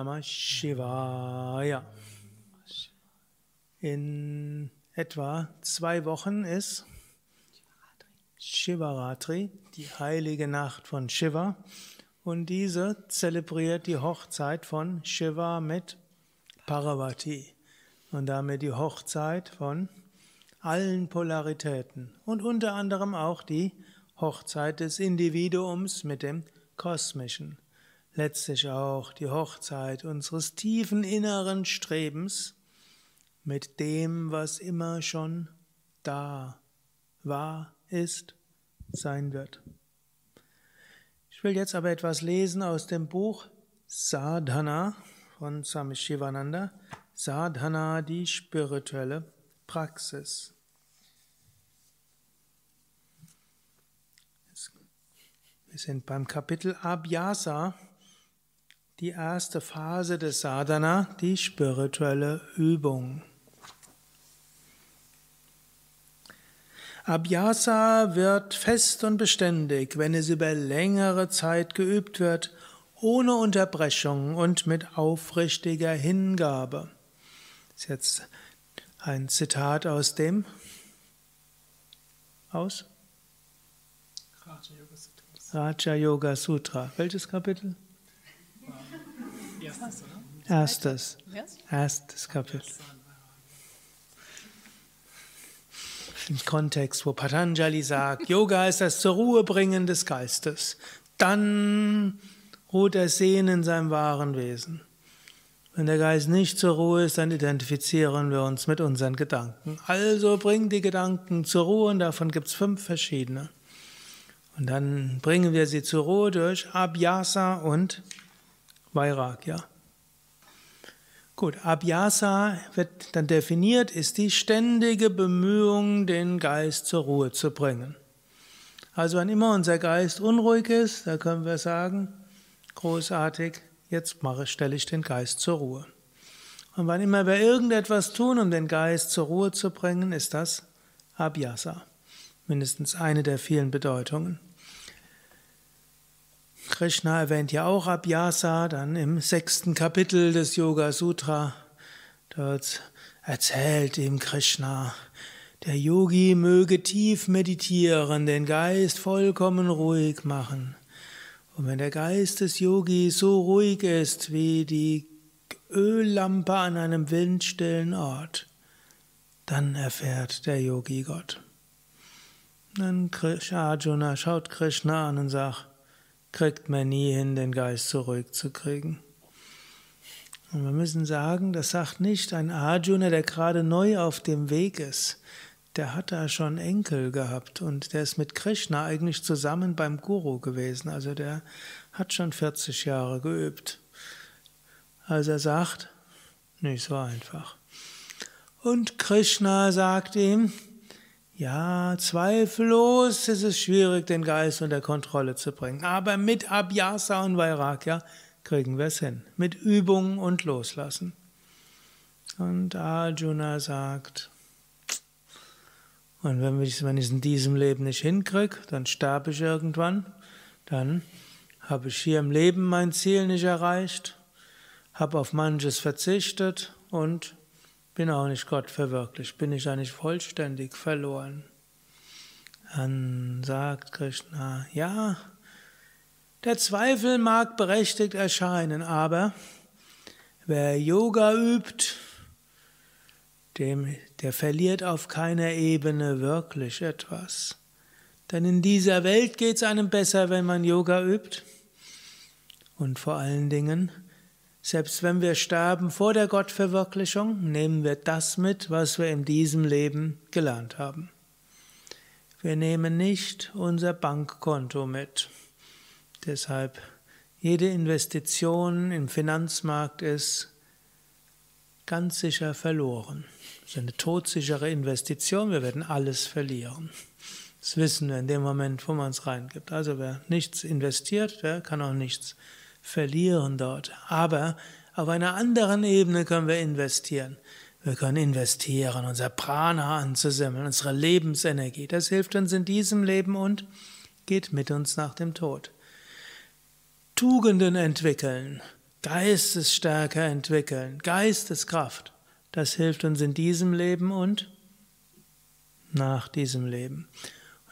Namah Shivaya. In etwa zwei Wochen ist Shivaratri, die heilige Nacht von Shiva. Und diese zelebriert die Hochzeit von Shiva mit Parvati. Und damit die Hochzeit von allen Polaritäten. Und unter anderem auch die Hochzeit des Individuums mit dem Kosmischen. Letztlich auch die Hochzeit unseres tiefen inneren Strebens mit dem, was immer schon da war, ist, sein wird. Ich will jetzt aber etwas lesen aus dem Buch Sadhana von Swami Shivananda. Sadhana, die spirituelle Praxis. Wir sind beim Kapitel Abhyasa, die erste Phase des Sadhana, die spirituelle Übung. Abhyasa wird fest und beständig, wenn es über längere Zeit geübt wird, ohne Unterbrechung und mit aufrichtiger Hingabe. Das ist jetzt ein Zitat aus dem aus Raja Yoga Sutra. Welches Kapitel? Erstes, oder? Erstes. Erstes Kapitel. Im Kontext, wo Patanjali sagt, Yoga ist das zur Ruhe bringen des Geistes. Dann ruht er Sehen in seinem wahren Wesen. Wenn der Geist nicht zur Ruhe ist, dann identifizieren wir uns mit unseren Gedanken. Also bring die Gedanken zur Ruhe und davon gibt es fünf verschiedene. Und dann bringen wir sie zur Ruhe durch Abhyasa und Vairagya. Gut, Abhyasa wird dann definiert, ist die ständige Bemühung, den Geist zur Ruhe zu bringen. Also wann immer unser Geist unruhig ist, da können wir sagen, großartig, jetzt mache, stelle ich den Geist zur Ruhe. Und wann immer wir irgendetwas tun, um den Geist zur Ruhe zu bringen, ist das Abhyasa. Mindestens eine der vielen Bedeutungen. Krishna erwähnt ja auch Abhyasa, dann im sechsten Kapitel des Yoga Sutra. Dort erzählt ihm Krishna, der Yogi möge tief meditieren, den Geist vollkommen ruhig machen. Und wenn der Geist des Yogis so ruhig ist wie die Öllampe an einem windstillen Ort, dann erfährt der Yogi Gott. Dann Arjuna schaut Krishna an und sagt, kriegt man nie hin, den Geist zurückzukriegen. Und wir müssen sagen, das sagt nicht ein Arjuna, der gerade neu auf dem Weg ist. Der hat da schon Enkel gehabt und der ist mit Krishna eigentlich zusammen beim Guru gewesen. Also der hat schon 40 Jahre geübt. Also er sagt, nicht so einfach. Und Krishna sagt ihm, ja, zweifellos ist es schwierig, den Geist unter Kontrolle zu bringen. Aber mit Abhyasa und Vairagya kriegen wir es hin. Mit Übung und Loslassen. Und Arjuna sagt, und wenn ich es in diesem Leben nicht hinkriege, dann sterbe ich irgendwann, dann habe ich hier im Leben mein Ziel nicht erreicht, habe auf manches verzichtet und bin auch nicht Gott verwirklicht, bin ich eigentlich vollständig verloren. Dann sagt Krishna, ja, der Zweifel mag berechtigt erscheinen, aber wer Yoga übt, dem, der verliert auf keiner Ebene wirklich etwas. Denn in dieser Welt geht es einem besser, wenn man Yoga übt. Und vor allen Dingen, selbst wenn wir sterben vor der Gottverwirklichung, nehmen wir das mit, was wir in diesem Leben gelernt haben. Wir nehmen nicht unser Bankkonto mit. Deshalb jede Investition im Finanzmarkt ist ganz sicher verloren. Das ist eine todsichere Investition, wir werden alles verlieren. Das wissen wir in dem Moment, wo man es reingibt. Also wer nichts investiert, der kann auch nichts verlieren dort. Aber auf einer anderen Ebene können wir investieren. Wir können investieren, unser Prana anzusammeln, unsere Lebensenergie. Das hilft uns in diesem Leben und geht mit uns nach dem Tod. Tugenden entwickeln, Geistesstärke entwickeln, Geisteskraft. Das hilft uns in diesem Leben und nach diesem Leben.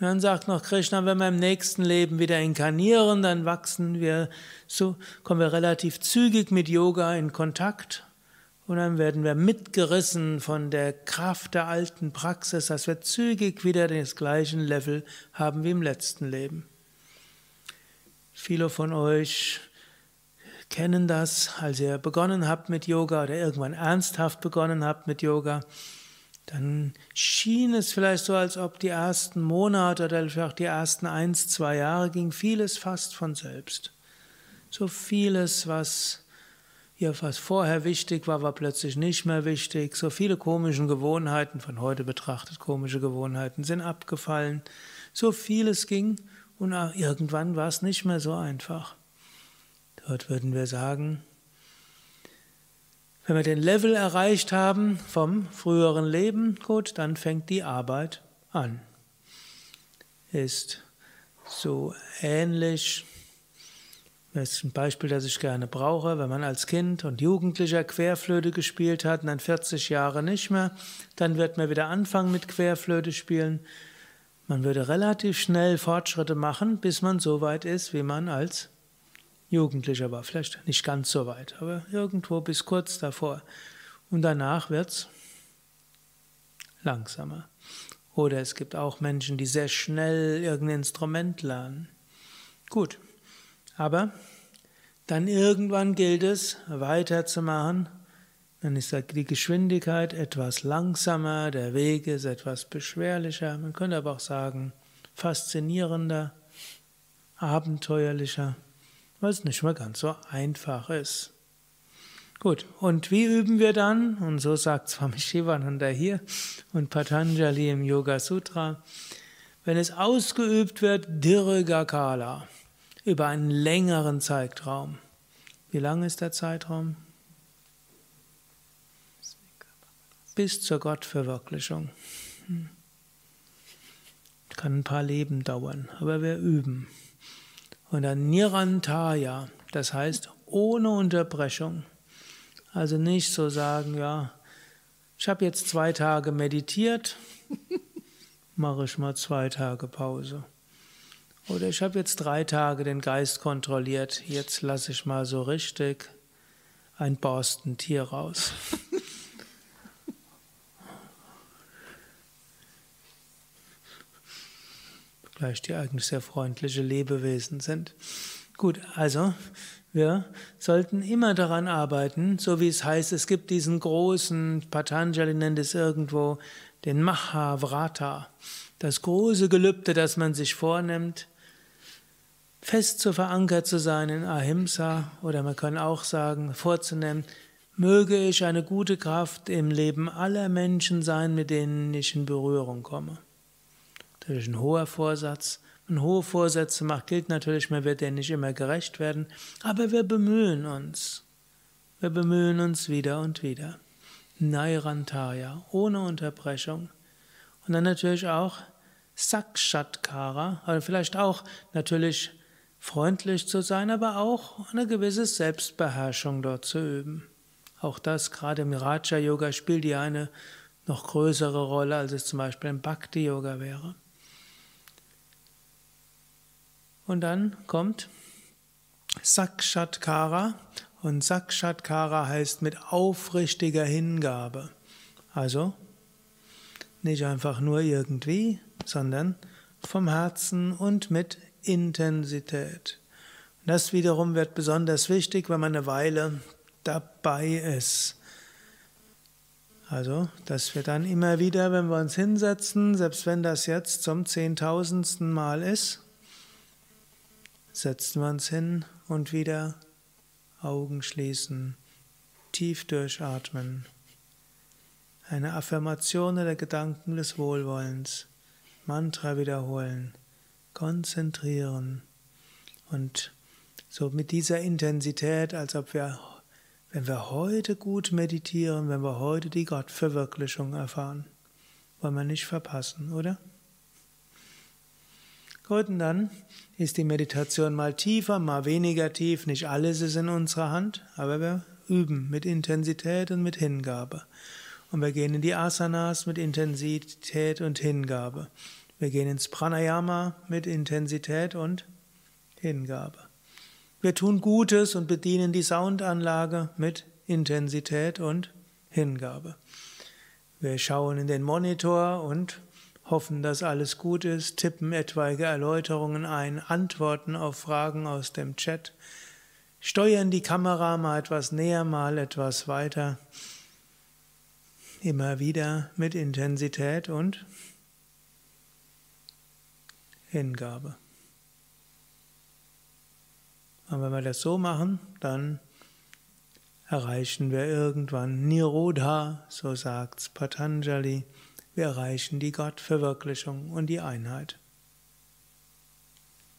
Und dann sagt noch Krishna, wenn wir im nächsten Leben wieder inkarnieren, dann wachsen wir so, kommen wir relativ zügig mit Yoga in Kontakt und dann werden wir mitgerissen von der Kraft der alten Praxis, dass wir zügig wieder das gleiche Level haben wie im letzten Leben. Viele von euch kennen das, als ihr begonnen habt mit Yoga oder irgendwann ernsthaft begonnen habt mit Yoga dann schien es vielleicht so, als ob die ersten Monate oder vielleicht auch die ersten eins, zwei Jahre ging vieles fast von selbst. So vieles, was ja, was vorher wichtig war, war plötzlich nicht mehr wichtig. So viele komische Gewohnheiten, von heute betrachtet komische Gewohnheiten, sind abgefallen. So vieles ging und irgendwann war es nicht mehr so einfach. Dort würden wir sagen, wenn wir den Level erreicht haben vom früheren Leben, gut, dann fängt die Arbeit an. Ist so ähnlich. Das ist ein Beispiel, das ich gerne brauche. Wenn man als Kind und Jugendlicher Querflöte gespielt hat und dann 40 Jahre nicht mehr, dann wird man wieder anfangen mit Querflöte spielen. Man würde relativ schnell Fortschritte machen, bis man so weit ist, wie man als Jugendlicher war, vielleicht nicht ganz so weit, aber irgendwo bis kurz davor. Und danach wird es langsamer. Oder es gibt auch Menschen, die sehr schnell irgendein Instrument lernen. Gut, aber dann irgendwann gilt es weiterzumachen. Dann ist die Geschwindigkeit etwas langsamer, der Weg ist etwas beschwerlicher, man könnte aber auch sagen faszinierender, abenteuerlicher weil es nicht mehr ganz so einfach ist. Gut, und wie üben wir dann? Und so sagt Swami Shivananda hier und Patanjali im Yoga Sutra, wenn es ausgeübt wird, Dirgakala, über einen längeren Zeitraum. Wie lang ist der Zeitraum? Bis zur Gottverwirklichung. Hm. Kann ein paar Leben dauern, aber wir üben. Und dann Nirantaya, das heißt ohne Unterbrechung. Also nicht so sagen, ja, ich habe jetzt zwei Tage meditiert, mache ich mal zwei Tage Pause. Oder ich habe jetzt drei Tage den Geist kontrolliert, jetzt lasse ich mal so richtig ein Borstentier raus. gleich die eigentlich sehr freundliche Lebewesen sind. Gut, also wir sollten immer daran arbeiten, so wie es heißt, es gibt diesen großen, Patanjali nennt es irgendwo, den Mahavrata, das große Gelübde, das man sich vornimmt, fest zu verankert zu sein in Ahimsa oder man kann auch sagen, vorzunehmen, möge ich eine gute Kraft im Leben aller Menschen sein, mit denen ich in Berührung komme. Natürlich ein hoher Vorsatz. Ein hohe Vorsätze macht, gilt natürlich, man wird denen nicht immer gerecht werden, aber wir bemühen uns. Wir bemühen uns wieder und wieder. Nairantaya, ohne Unterbrechung. Und dann natürlich auch Sakshatkara, oder vielleicht auch natürlich freundlich zu sein, aber auch eine gewisse Selbstbeherrschung dort zu üben. Auch das gerade im Raja Yoga spielt ja eine noch größere Rolle, als es zum Beispiel im Bhakti Yoga wäre. Und dann kommt Sakshatkara. Und Sakshatkara heißt mit aufrichtiger Hingabe. Also nicht einfach nur irgendwie, sondern vom Herzen und mit Intensität. Das wiederum wird besonders wichtig, wenn man eine Weile dabei ist. Also, dass wir dann immer wieder, wenn wir uns hinsetzen, selbst wenn das jetzt zum zehntausendsten Mal ist, setzen wir uns hin und wieder Augen schließen, tief durchatmen. Eine Affirmation oder Gedanken des Wohlwollens, Mantra wiederholen, konzentrieren und so mit dieser Intensität, als ob wir, wenn wir heute gut meditieren, wenn wir heute die Gottverwirklichung erfahren, wollen wir nicht verpassen, oder? Gut, und dann ist die Meditation mal tiefer, mal weniger tief. Nicht alles ist in unserer Hand, aber wir üben mit Intensität und mit Hingabe. Und wir gehen in die Asanas mit Intensität und Hingabe. Wir gehen ins Pranayama mit Intensität und Hingabe. Wir tun Gutes und bedienen die Soundanlage mit Intensität und Hingabe. Wir schauen in den Monitor und hoffen, dass alles gut ist, tippen etwaige Erläuterungen ein, antworten auf Fragen aus dem Chat, steuern die Kamera mal etwas näher, mal etwas weiter, immer wieder mit Intensität und Hingabe. Und wenn wir das so machen, dann erreichen wir irgendwann Nirodha, so sagt's Patanjali. Wir erreichen die Gottverwirklichung und die Einheit.